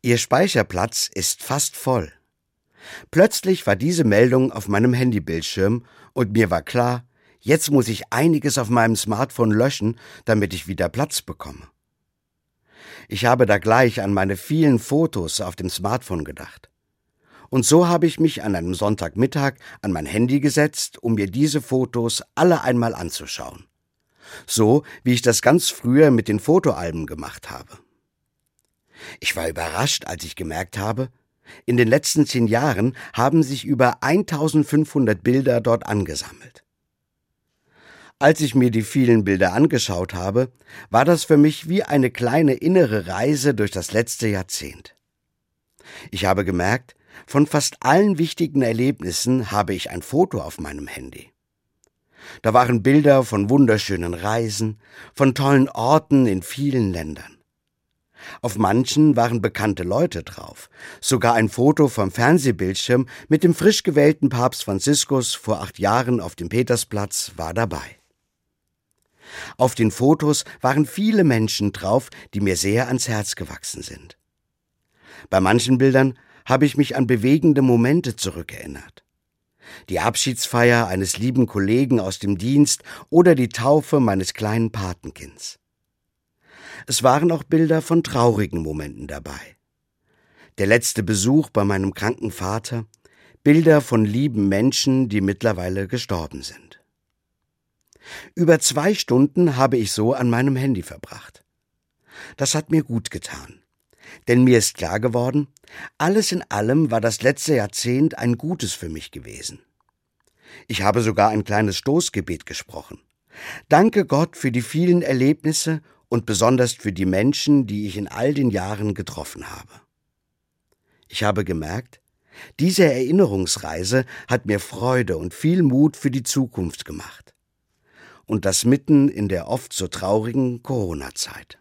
Ihr Speicherplatz ist fast voll. Plötzlich war diese Meldung auf meinem Handybildschirm und mir war klar, jetzt muss ich einiges auf meinem Smartphone löschen, damit ich wieder Platz bekomme. Ich habe da gleich an meine vielen Fotos auf dem Smartphone gedacht. Und so habe ich mich an einem Sonntagmittag an mein Handy gesetzt, um mir diese Fotos alle einmal anzuschauen. So wie ich das ganz früher mit den Fotoalben gemacht habe. Ich war überrascht, als ich gemerkt habe, in den letzten zehn Jahren haben sich über 1500 Bilder dort angesammelt. Als ich mir die vielen Bilder angeschaut habe, war das für mich wie eine kleine innere Reise durch das letzte Jahrzehnt. Ich habe gemerkt, von fast allen wichtigen Erlebnissen habe ich ein Foto auf meinem Handy. Da waren Bilder von wunderschönen Reisen, von tollen Orten in vielen Ländern. Auf manchen waren bekannte Leute drauf. Sogar ein Foto vom Fernsehbildschirm mit dem frisch gewählten Papst Franziskus vor acht Jahren auf dem Petersplatz war dabei. Auf den Fotos waren viele Menschen drauf, die mir sehr ans Herz gewachsen sind. Bei manchen Bildern habe ich mich an bewegende Momente zurückerinnert. Die Abschiedsfeier eines lieben Kollegen aus dem Dienst oder die Taufe meines kleinen Patenkinds. Es waren auch Bilder von traurigen Momenten dabei. Der letzte Besuch bei meinem kranken Vater, Bilder von lieben Menschen, die mittlerweile gestorben sind. Über zwei Stunden habe ich so an meinem Handy verbracht. Das hat mir gut getan. Denn mir ist klar geworden, alles in allem war das letzte Jahrzehnt ein gutes für mich gewesen. Ich habe sogar ein kleines Stoßgebet gesprochen. Danke Gott für die vielen Erlebnisse und besonders für die Menschen, die ich in all den Jahren getroffen habe. Ich habe gemerkt, diese Erinnerungsreise hat mir Freude und viel Mut für die Zukunft gemacht und das mitten in der oft so traurigen Corona-Zeit.